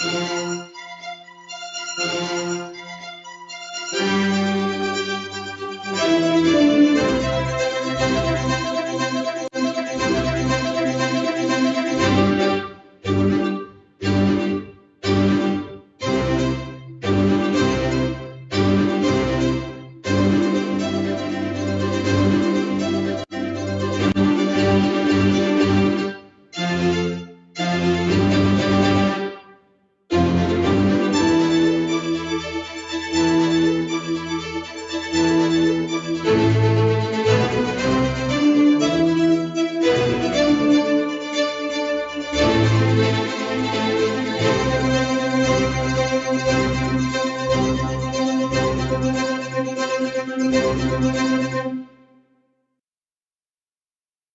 Música Thank you.